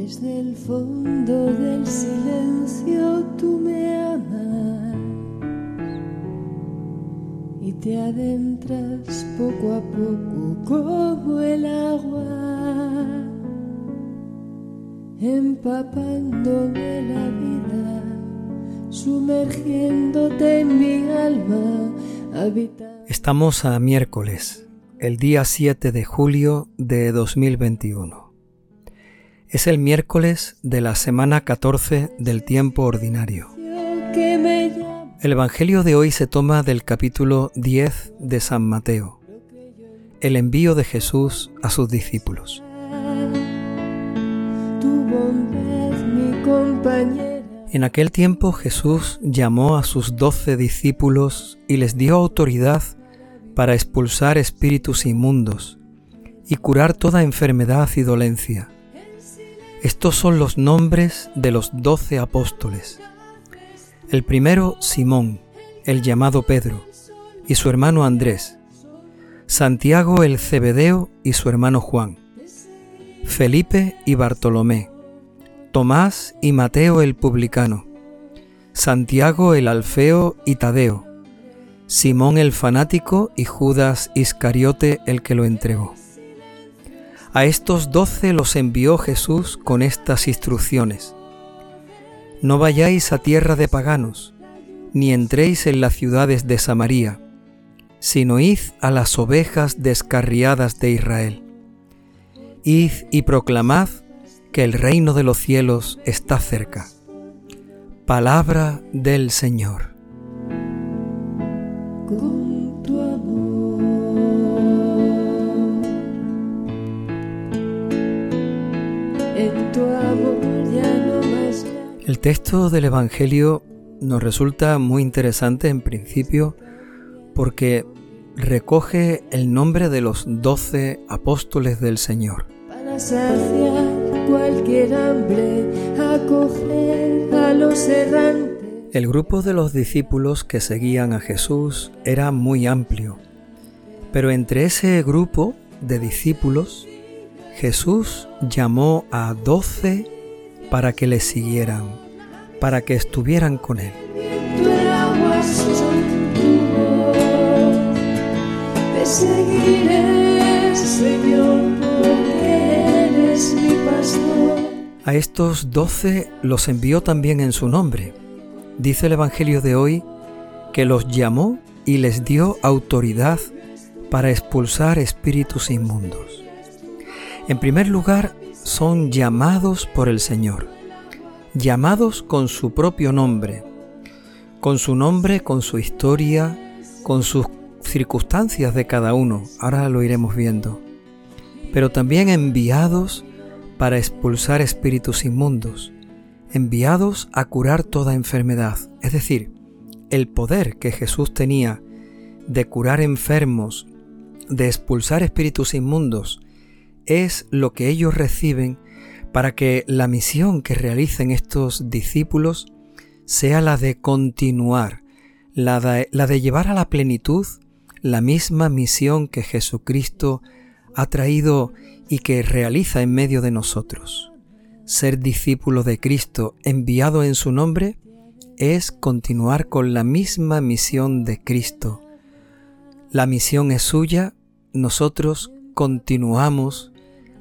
Desde el fondo del silencio tú me amas y te adentras poco a poco como el agua, empapándome la vida, sumergiéndote en mi alma. Estamos a miércoles, el día 7 de julio de 2021. Es el miércoles de la semana 14 del tiempo ordinario. El Evangelio de hoy se toma del capítulo 10 de San Mateo, el envío de Jesús a sus discípulos. En aquel tiempo Jesús llamó a sus doce discípulos y les dio autoridad para expulsar espíritus inmundos y curar toda enfermedad y dolencia. Estos son los nombres de los doce apóstoles. El primero, Simón, el llamado Pedro, y su hermano Andrés. Santiago el Cebedeo y su hermano Juan. Felipe y Bartolomé. Tomás y Mateo el publicano. Santiago el Alfeo y Tadeo. Simón el fanático y Judas Iscariote el que lo entregó. A estos doce los envió Jesús con estas instrucciones. No vayáis a tierra de paganos, ni entréis en las ciudades de Samaria, sino id a las ovejas descarriadas de Israel. Id y proclamad que el reino de los cielos está cerca. Palabra del Señor. El texto del Evangelio nos resulta muy interesante en principio porque recoge el nombre de los doce apóstoles del Señor. Para saciar cualquier hambre, acoger a los errantes. El grupo de los discípulos que seguían a Jesús era muy amplio, pero entre ese grupo de discípulos, Jesús llamó a doce para que le siguieran, para que estuvieran con él. A estos doce los envió también en su nombre. Dice el Evangelio de hoy que los llamó y les dio autoridad para expulsar espíritus inmundos. En primer lugar, son llamados por el Señor, llamados con su propio nombre, con su nombre, con su historia, con sus circunstancias de cada uno, ahora lo iremos viendo, pero también enviados para expulsar espíritus inmundos, enviados a curar toda enfermedad, es decir, el poder que Jesús tenía de curar enfermos, de expulsar espíritus inmundos, es lo que ellos reciben para que la misión que realicen estos discípulos sea la de continuar, la de, la de llevar a la plenitud la misma misión que Jesucristo ha traído y que realiza en medio de nosotros. Ser discípulo de Cristo enviado en su nombre es continuar con la misma misión de Cristo. La misión es suya, nosotros continuamos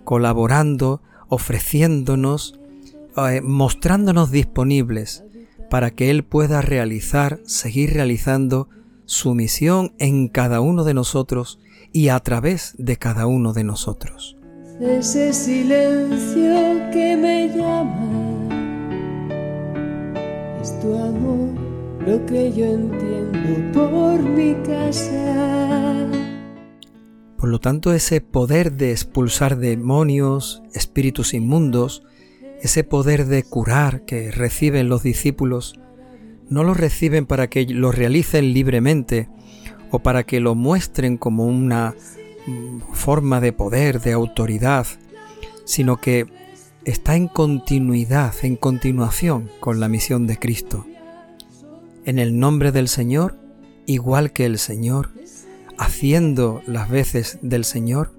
colaborando, ofreciéndonos, eh, mostrándonos disponibles para que Él pueda realizar, seguir realizando su misión en cada uno de nosotros y a través de cada uno de nosotros. Ese silencio que me llama es tu amor, lo que yo entiendo por mi casa. Por lo tanto, ese poder de expulsar demonios, espíritus inmundos, ese poder de curar que reciben los discípulos, no lo reciben para que lo realicen libremente o para que lo muestren como una mm, forma de poder, de autoridad, sino que está en continuidad, en continuación con la misión de Cristo. En el nombre del Señor, igual que el Señor, haciendo las veces del Señor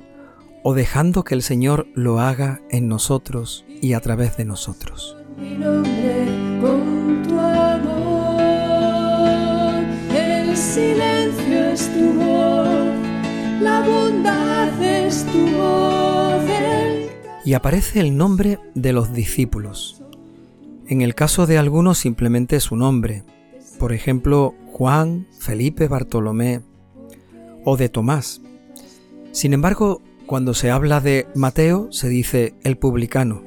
o dejando que el Señor lo haga en nosotros y a través de nosotros. Mi nombre con tu amor, el silencio es tu voz, la bondad es tu voz. el- Y aparece el nombre de los discípulos. En el caso de algunos simplemente su nombre. Por ejemplo, Juan, Felipe, Bartolomé o de Tomás. Sin embargo, cuando se habla de Mateo se dice el publicano.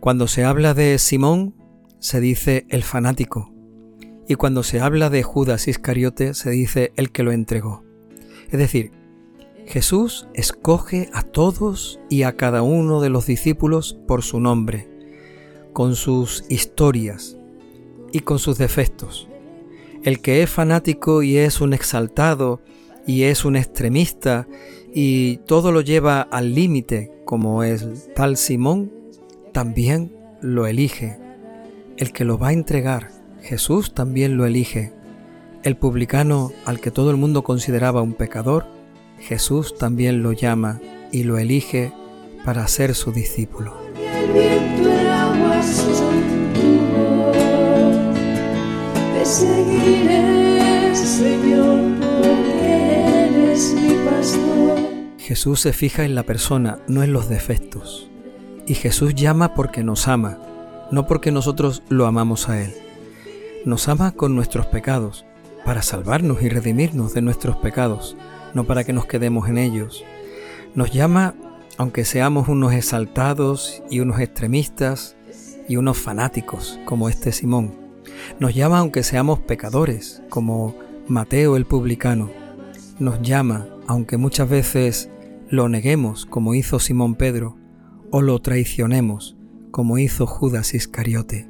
Cuando se habla de Simón se dice el fanático. Y cuando se habla de Judas Iscariote se dice el que lo entregó. Es decir, Jesús escoge a todos y a cada uno de los discípulos por su nombre, con sus historias y con sus defectos. El que es fanático y es un exaltado y es un extremista y todo lo lleva al límite, como es tal Simón, también lo elige. El que lo va a entregar, Jesús también lo elige. El publicano al que todo el mundo consideraba un pecador, Jesús también lo llama y lo elige para ser su discípulo. Seguiré, Señor, Jesús se fija en la persona, no en los defectos. Y Jesús llama porque nos ama, no porque nosotros lo amamos a Él. Nos ama con nuestros pecados, para salvarnos y redimirnos de nuestros pecados, no para que nos quedemos en ellos. Nos llama aunque seamos unos exaltados y unos extremistas y unos fanáticos, como este Simón. Nos llama aunque seamos pecadores, como Mateo el publicano. Nos llama aunque muchas veces lo neguemos, como hizo Simón Pedro, o lo traicionemos, como hizo Judas Iscariote.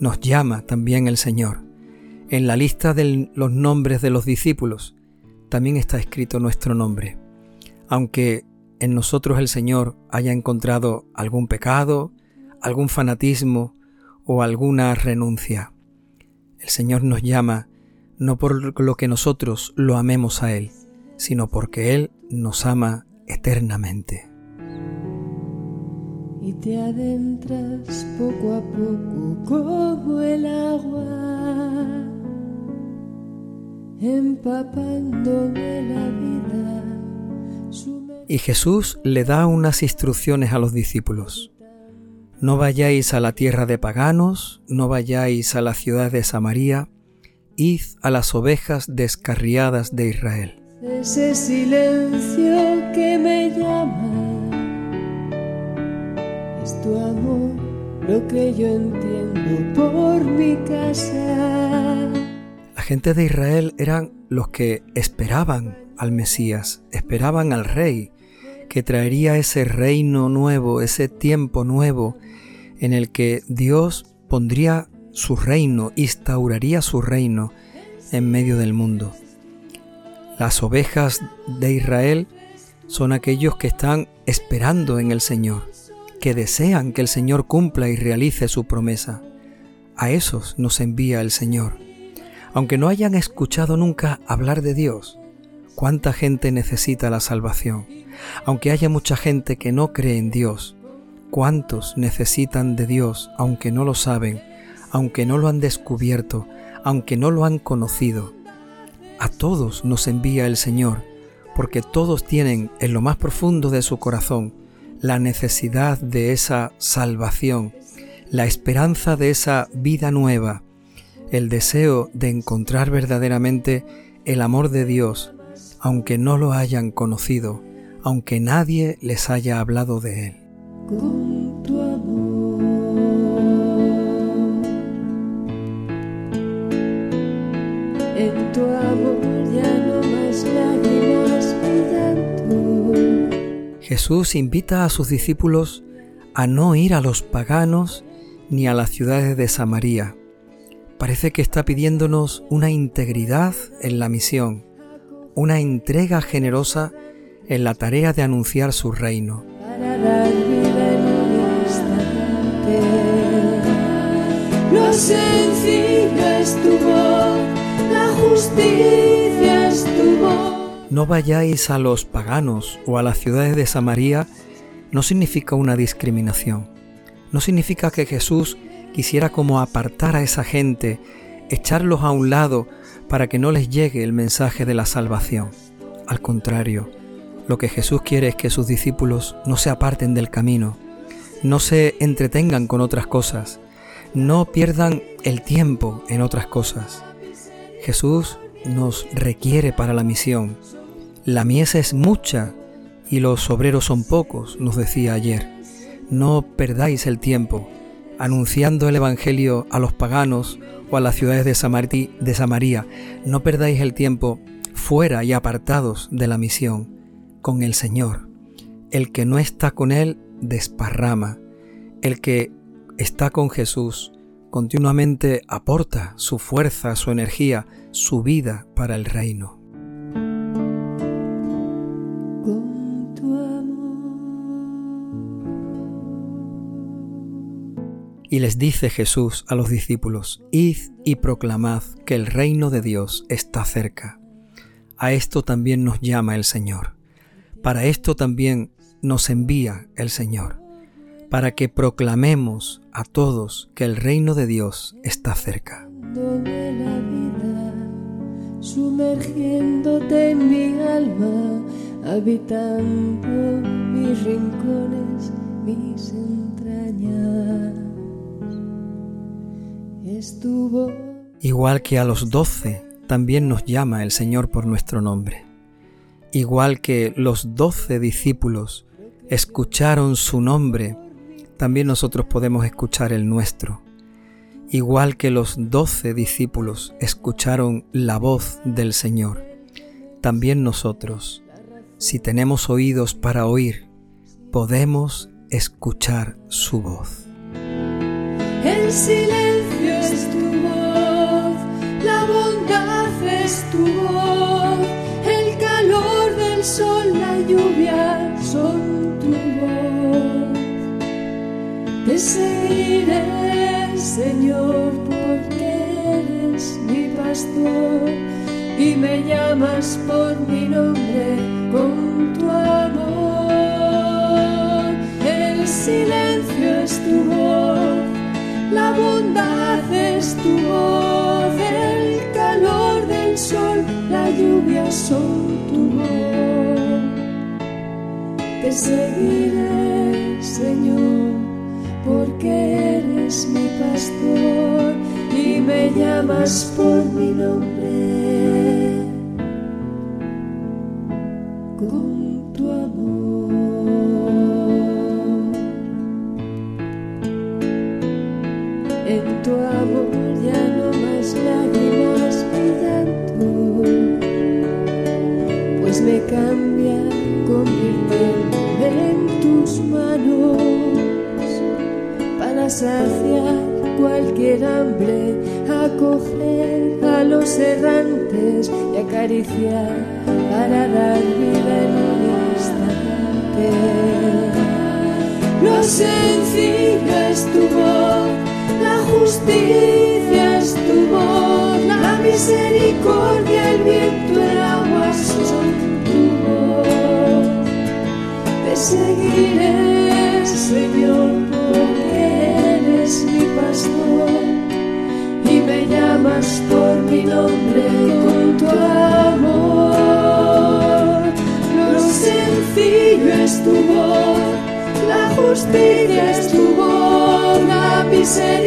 Nos llama también el Señor. En la lista de los nombres de los discípulos también está escrito nuestro nombre. Aunque en nosotros el Señor haya encontrado algún pecado, algún fanatismo o alguna renuncia. El Señor nos llama no por lo que nosotros lo amemos a Él, sino porque Él nos ama eternamente. Y te adentras poco a poco como el agua, empapándome la vida. Y Jesús le da unas instrucciones a los discípulos. No vayáis a la tierra de paganos, no vayáis a la ciudad de Samaria, id a las ovejas descarriadas de Israel. Ese silencio que me llama es tu amor, lo que yo entiendo por mi casa. La gente de Israel eran los que esperaban al Mesías, esperaban al Rey, que traería ese reino nuevo, ese tiempo nuevo, en el que Dios pondría su reino, instauraría su reino en medio del mundo. Las ovejas de Israel son aquellos que están esperando en el Señor, que desean que el Señor cumpla y realice su promesa. A esos nos envía el Señor. Aunque no hayan escuchado nunca hablar de Dios, cuánta gente necesita la salvación. Aunque haya mucha gente que no cree en Dios, cuántos necesitan de Dios aunque no lo saben, aunque no lo han descubierto, aunque no lo han conocido. A todos nos envía el Señor, porque todos tienen en lo más profundo de su corazón la necesidad de esa salvación, la esperanza de esa vida nueva, el deseo de encontrar verdaderamente el amor de Dios, aunque no lo hayan conocido, aunque nadie les haya hablado de él. Jesús invita a sus discípulos a no ir a los paganos ni a las ciudades de Samaria. Parece que está pidiéndonos una integridad en la misión, una entrega generosa en la tarea de anunciar su reino. Lo sencillo la justicia es. No vayáis a los paganos o a las ciudades de Samaria no significa una discriminación. No significa que Jesús quisiera como apartar a esa gente, echarlos a un lado para que no les llegue el mensaje de la salvación. Al contrario, lo que Jesús quiere es que sus discípulos no se aparten del camino, no se entretengan con otras cosas, no pierdan el tiempo en otras cosas. Jesús nos requiere para la misión. La mies es mucha y los obreros son pocos, nos decía ayer. No perdáis el tiempo anunciando el Evangelio a los paganos o a las ciudades de, de Samaria. No perdáis el tiempo fuera y apartados de la misión con el Señor. El que no está con Él desparrama. El que está con Jesús continuamente aporta su fuerza, su energía, su vida para el reino. Y les dice Jesús a los discípulos, Id y proclamad que el reino de Dios está cerca. A esto también nos llama el Señor. Para esto también nos envía el Señor, para que proclamemos a todos que el reino de Dios está cerca. Sumergiéndote en mi alma, habitando mis rincones, mis Igual que a los doce, también nos llama el Señor por nuestro nombre. Igual que los doce discípulos escucharon su nombre, también nosotros podemos escuchar el nuestro. Igual que los doce discípulos escucharon la voz del Señor, también nosotros, si tenemos oídos para oír, podemos escuchar su voz. El silencio es tu voz, la bondad es tu voz, el calor del sol, la lluvia son tu voz. Te seguiré, Señor, porque eres mi pastor y me llamas por mi nombre con tu amor. El silencio es tu voz la bondad es tu voz, el calor del sol, la lluvia son tu voz. Te seguiré, Señor, porque eres mi pastor y me llamas por mi nombre. Saciar cualquier hambre, acoger a los errantes y acariciar para dar vida en un instante. Lo sencillo es tu voz, la justicia es tu voz, la misericordia, el viento, el agua son tu voz. Te seguiré, Señor por mi nombre con tu amor. Lo sencillo es tu voz, la justicia es tu voz, la misericordia,